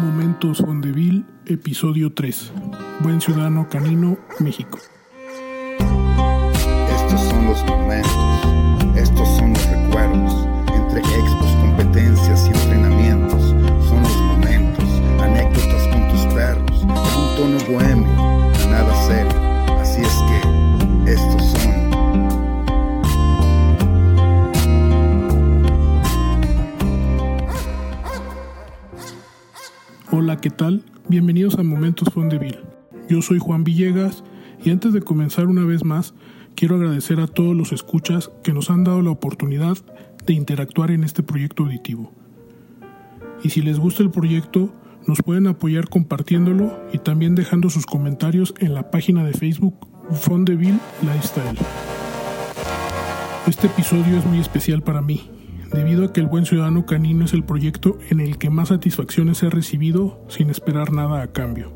Momentos Fondeville, episodio 3. Buen ciudadano canino, México. Estos son los momentos, estos son los recuerdos, entre expos, competencias y entrenamientos. Son los momentos, anécdotas con tus perros, un tono bohemio, ¿qué tal? Bienvenidos a Momentos Fondeville. Yo soy Juan Villegas y antes de comenzar una vez más, quiero agradecer a todos los escuchas que nos han dado la oportunidad de interactuar en este proyecto auditivo. Y si les gusta el proyecto, nos pueden apoyar compartiéndolo y también dejando sus comentarios en la página de Facebook Fondeville Lifestyle. Este episodio es muy especial para mí, debido a que el Buen Ciudadano Canino es el proyecto en el que más satisfacciones he recibido sin esperar nada a cambio.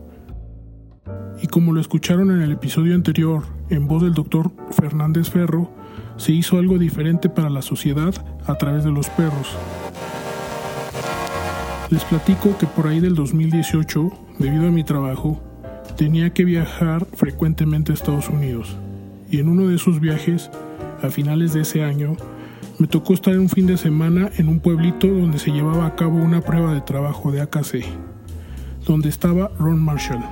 Y como lo escucharon en el episodio anterior, en voz del doctor Fernández Ferro, se hizo algo diferente para la sociedad a través de los perros. Les platico que por ahí del 2018, debido a mi trabajo, tenía que viajar frecuentemente a Estados Unidos. Y en uno de esos viajes, a finales de ese año, me tocó estar un fin de semana en un pueblito donde se llevaba a cabo una prueba de trabajo de AKC, donde estaba Ron Marshall,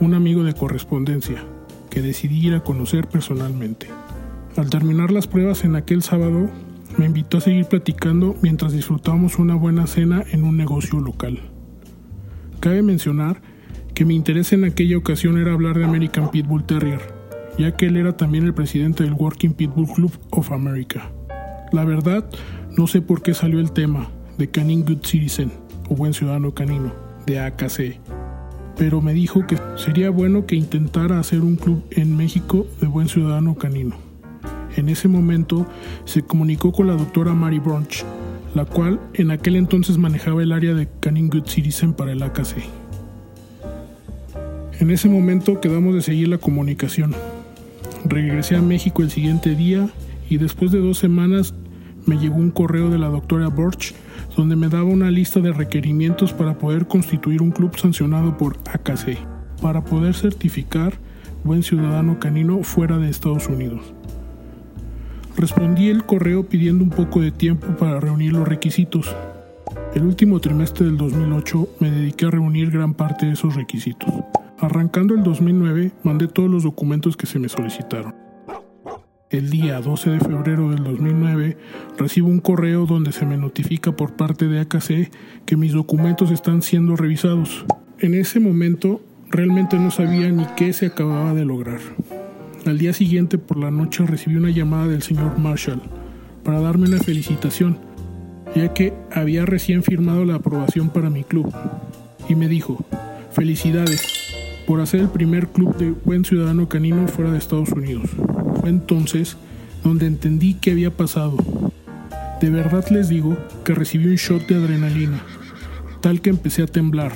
un amigo de correspondencia, que decidí ir a conocer personalmente. Al terminar las pruebas en aquel sábado, me invitó a seguir platicando mientras disfrutábamos una buena cena en un negocio local. Cabe mencionar que mi interés en aquella ocasión era hablar de American Pitbull Terrier, ya que él era también el presidente del Working Pitbull Club of America. La verdad, no sé por qué salió el tema de Canine Good Citizen o Buen Ciudadano Canino de AKC, pero me dijo que sería bueno que intentara hacer un club en México de Buen Ciudadano Canino. En ese momento se comunicó con la doctora Mary Brunch, la cual en aquel entonces manejaba el área de Canine Good Citizen para el AKC. En ese momento quedamos de seguir la comunicación. Regresé a México el siguiente día y después de dos semanas me llegó un correo de la doctora Borch donde me daba una lista de requerimientos para poder constituir un club sancionado por AKC, para poder certificar buen ciudadano canino fuera de Estados Unidos. Respondí el correo pidiendo un poco de tiempo para reunir los requisitos. El último trimestre del 2008 me dediqué a reunir gran parte de esos requisitos. Arrancando el 2009 mandé todos los documentos que se me solicitaron. El día 12 de febrero del 2009 recibo un correo donde se me notifica por parte de AKC que mis documentos están siendo revisados. En ese momento realmente no sabía ni qué se acababa de lograr. Al día siguiente por la noche recibí una llamada del señor Marshall para darme una felicitación, ya que había recién firmado la aprobación para mi club. Y me dijo, felicidades por hacer el primer club de buen ciudadano canino fuera de Estados Unidos. Fue entonces donde entendí qué había pasado. De verdad les digo que recibí un shot de adrenalina, tal que empecé a temblar.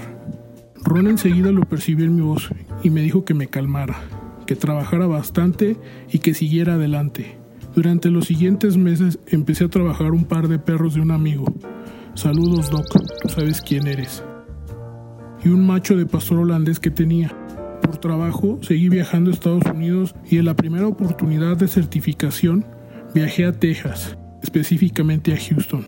Ron enseguida lo percibió en mi voz y me dijo que me calmara, que trabajara bastante y que siguiera adelante. Durante los siguientes meses empecé a trabajar un par de perros de un amigo. Saludos Doc, tú sabes quién eres. Y un macho de pastor holandés que tenía por trabajo seguí viajando a Estados Unidos y en la primera oportunidad de certificación viajé a Texas, específicamente a Houston.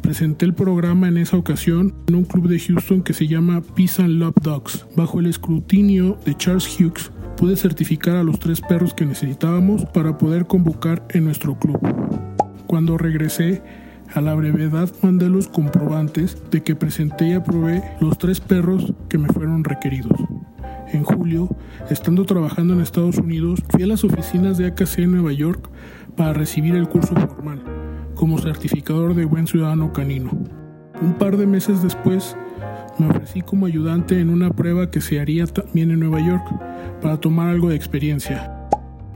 Presenté el programa en esa ocasión en un club de Houston que se llama Peace and Love Dogs. Bajo el escrutinio de Charles Hughes, pude certificar a los tres perros que necesitábamos para poder convocar en nuestro club. Cuando regresé, a la brevedad mandé los comprobantes de que presenté y aprobé los tres perros que me fueron requeridos. En julio, estando trabajando en Estados Unidos, fui a las oficinas de AKC en Nueva York para recibir el curso formal como certificador de buen ciudadano canino. Un par de meses después, me ofrecí como ayudante en una prueba que se haría también en Nueva York para tomar algo de experiencia.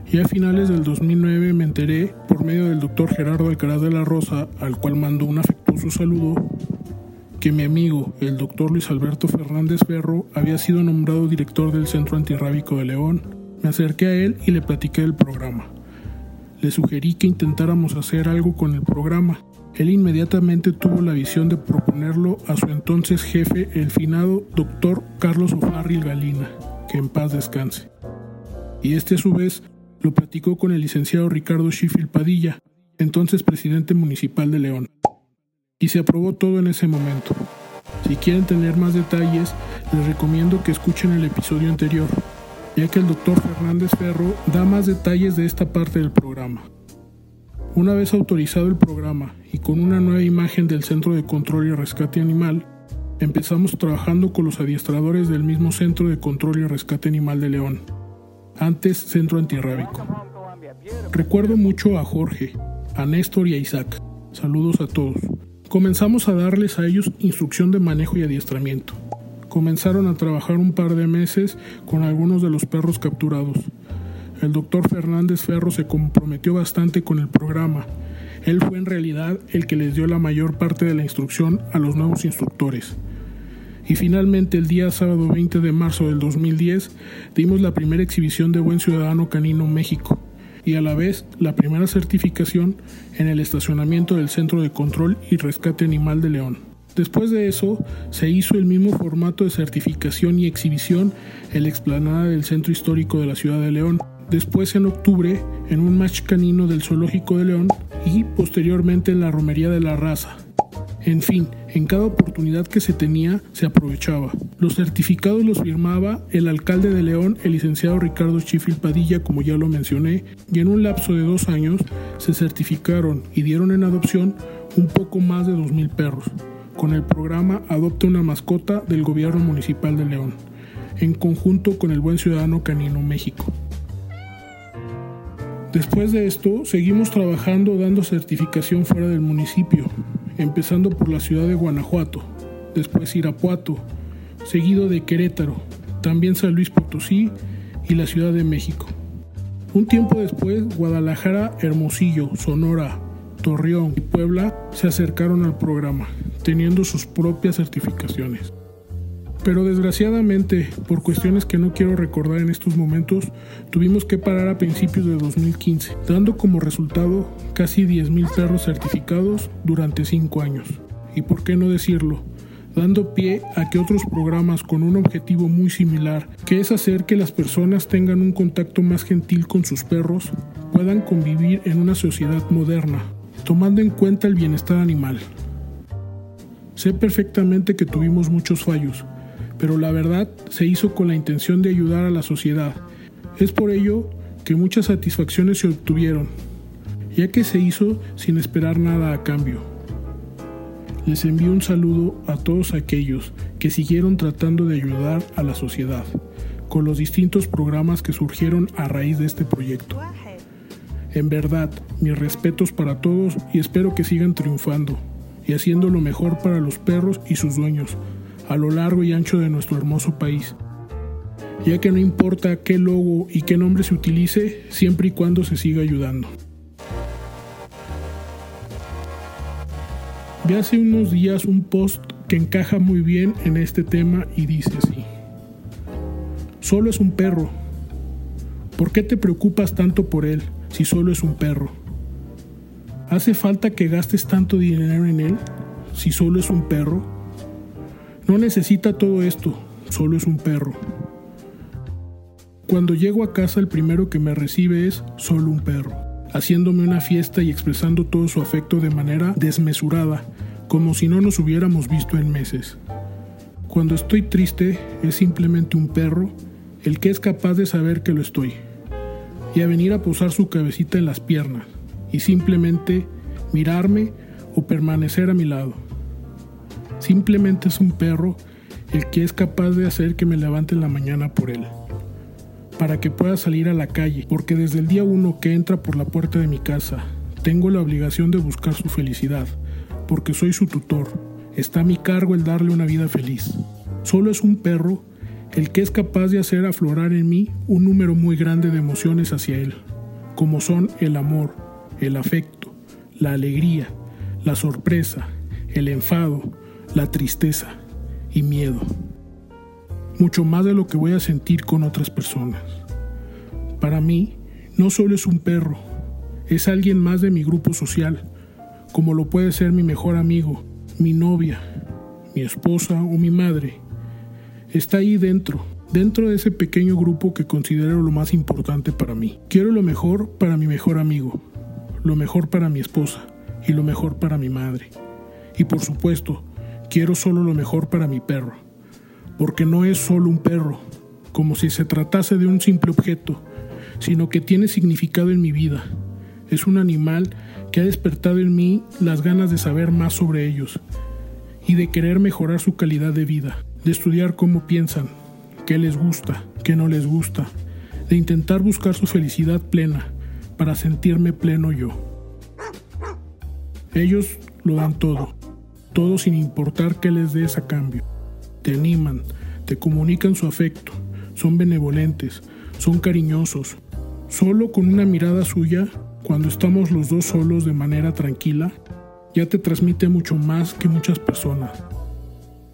Y a finales del 2009 me enteré, por medio del doctor Gerardo Alcaraz de la Rosa, al cual mando un afectuoso saludo, que mi amigo, el doctor Luis Alberto Fernández Ferro, había sido nombrado director del Centro Antirrábico de León. Me acerqué a él y le platiqué del programa. Le sugerí que intentáramos hacer algo con el programa, él inmediatamente tuvo la visión de proponerlo a su entonces jefe, el finado doctor Carlos O'Farrill Galina, que en paz descanse. Y este a su vez lo platicó con el licenciado Ricardo Sheffield Padilla, entonces presidente municipal de León. Y se aprobó todo en ese momento. Si quieren tener más detalles, les recomiendo que escuchen el episodio anterior, ya que el doctor Fernández Ferro da más detalles de esta parte del programa. Una vez autorizado el programa y con una nueva imagen del Centro de Control y Rescate Animal, empezamos trabajando con los adiestradores del mismo Centro de Control y Rescate Animal de León, antes Centro Antirrábico. Recuerdo mucho a Jorge, a Néstor y a Isaac. Saludos a todos. Comenzamos a darles a ellos instrucción de manejo y adiestramiento. Comenzaron a trabajar un par de meses con algunos de los perros capturados el doctor Fernández Ferro se comprometió bastante con el programa. Él fue en realidad el que les dio la mayor parte de la instrucción a los nuevos instructores. Y finalmente el día sábado 20 de marzo del 2010 dimos la primera exhibición de Buen Ciudadano Canino México y a la vez la primera certificación en el estacionamiento del Centro de Control y Rescate Animal de León. Después de eso, se hizo el mismo formato de certificación y exhibición en la explanada del Centro Histórico de la Ciudad de León, después en octubre en un match canino del Zoológico de León y posteriormente en la Romería de la Raza. En fin, en cada oportunidad que se tenía se aprovechaba. Los certificados los firmaba el alcalde de León, el licenciado Ricardo Chifil Padilla, como ya lo mencioné, y en un lapso de dos años se certificaron y dieron en adopción un poco más de 2.000 perros, con el programa Adopta una mascota del gobierno municipal de León, en conjunto con el Buen Ciudadano Canino México. Después de esto, seguimos trabajando dando certificación fuera del municipio, empezando por la ciudad de Guanajuato, después Irapuato, seguido de Querétaro, también San Luis Potosí y la Ciudad de México. Un tiempo después, Guadalajara, Hermosillo, Sonora, Torreón Puebla se acercaron al programa, teniendo sus propias certificaciones. Pero desgraciadamente, por cuestiones que no quiero recordar en estos momentos, tuvimos que parar a principios de 2015, dando como resultado casi 10.000 perros certificados durante 5 años. Y por qué no decirlo, dando pie a que otros programas con un objetivo muy similar, que es hacer que las personas tengan un contacto más gentil con sus perros, puedan convivir en una sociedad moderna, tomando en cuenta el bienestar animal. Sé perfectamente que tuvimos muchos fallos, pero la verdad se hizo con la intención de ayudar a la sociedad. Es por ello que muchas satisfacciones se obtuvieron, ya que se hizo sin esperar nada a cambio. Les envío un saludo a todos aquellos que siguieron tratando de ayudar a la sociedad con los distintos programas que surgieron a raíz de este proyecto. En verdad, mis respetos para todos y espero que sigan triunfando y haciendo lo mejor para los perros y sus dueños, a lo largo y ancho de nuestro hermoso país, ya que no importa qué logo y qué nombre se utilice, siempre y cuando se siga ayudando. Vi hace unos días un post que encaja muy bien en este tema y dice así. Solo es un perro. ¿Por qué te preocupas tanto por él si solo es un perro? ¿Hace falta que gastes tanto dinero en él si solo es un perro? No necesita todo esto, solo es un perro. Cuando llego a casa el primero que me recibe es solo un perro, haciéndome una fiesta y expresando todo su afecto de manera desmesurada, como si no nos hubiéramos visto en meses. Cuando estoy triste es simplemente un perro el que es capaz de saber que lo estoy, y a venir a posar su cabecita en las piernas, y simplemente mirarme o permanecer a mi lado. Simplemente es un perro el que es capaz de hacer que me levante en la mañana por él. Para que pueda salir a la calle, porque desde el día uno que entra por la puerta de mi casa, tengo la obligación de buscar su felicidad, porque soy su tutor. Está a mi cargo el darle una vida feliz. Solo es un perro el que es capaz de hacer aflorar en mí un número muy grande de emociones hacia él, como son el amor, el afecto, la alegría, la sorpresa, el enfado, la tristeza y miedo, mucho más de lo que voy a sentir con otras personas. Para mí, no solo es un perro, es alguien más de mi grupo social, como lo puede ser mi mejor amigo, mi novia, mi esposa o mi madre. Está ahí dentro, dentro de ese pequeño grupo que considero lo más importante para mí. Quiero lo mejor para mi mejor amigo, lo mejor para mi esposa y lo mejor para mi madre. Y por supuesto, quiero solo lo mejor para mi perro, porque no es solo un perro, como si se tratase de un simple objeto, sino que tiene significado en mi vida. Es un animal que ha despertado en mí las ganas de saber más sobre ellos y de querer mejorar su calidad de vida, de estudiar cómo piensan, qué les gusta, qué no les gusta, de intentar buscar su felicidad plena para sentirme pleno yo. Ellos lo dan todo, todo sin importar qué les des a cambio. Te animan, te comunican su afecto, son benevolentes, son cariñosos. Solo con una mirada suya, cuando estamos los dos solos de manera tranquila, ya te transmite mucho más que muchas personas.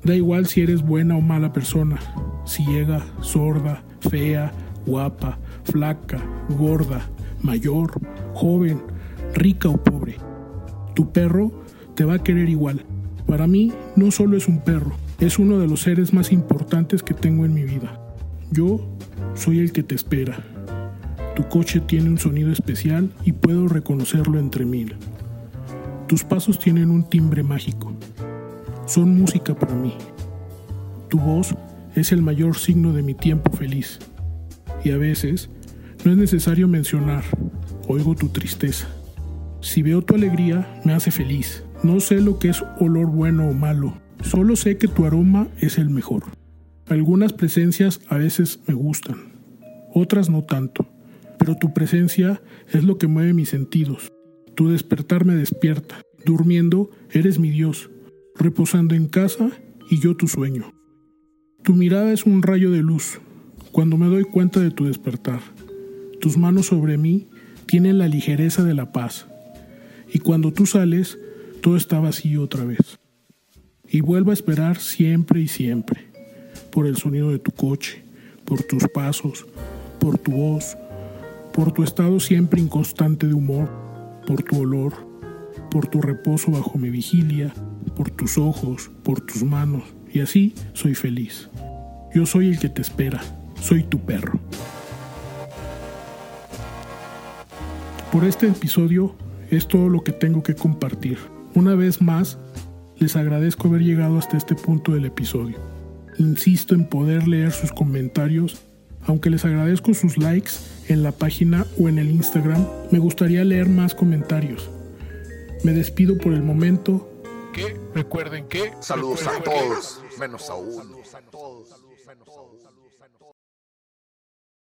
Da igual si eres buena o mala persona, ciega, sorda, fea, guapa, flaca, gorda, mayor, joven, rica o pobre. Tu perro te va a querer igual. Para mí no solo es un perro, es uno de los seres más importantes que tengo en mi vida. Yo soy el que te espera. Tu coche tiene un sonido especial y puedo reconocerlo entre mil. Tus pasos tienen un timbre mágico. Son música para mí. Tu voz es el mayor signo de mi tiempo feliz. Y a veces no es necesario mencionar, oigo tu tristeza. Si veo tu alegría, me hace feliz. No sé lo que es olor bueno o malo, solo sé que tu aroma es el mejor. Algunas presencias a veces me gustan, otras no tanto, pero tu presencia es lo que mueve mis sentidos. Tu despertar me despierta. Durmiendo, eres mi Dios. Reposando en casa, y yo tu sueño. Tu mirada es un rayo de luz cuando me doy cuenta de tu despertar. Tus manos sobre mí tienen la ligereza de la paz. Y cuando tú sales, todo está vacío otra vez. Y vuelvo a esperar siempre y siempre, por el sonido de tu coche, por tus pasos, por tu voz, por tu estado siempre inconstante de humor, por tu olor, por tu reposo bajo mi vigilia, por tus ojos, por tus manos, y así soy feliz. Yo soy el que te espera, soy tu perro. Por este episodio es todo lo que tengo que compartir. Una vez más, les agradezco haber llegado hasta este punto del episodio. Insisto en poder leer sus comentarios, aunque les agradezco sus likes en la página o en el Instagram, me gustaría leer más comentarios. Me despido por el momento. Que recuerden que saludos a todos, menos a uno.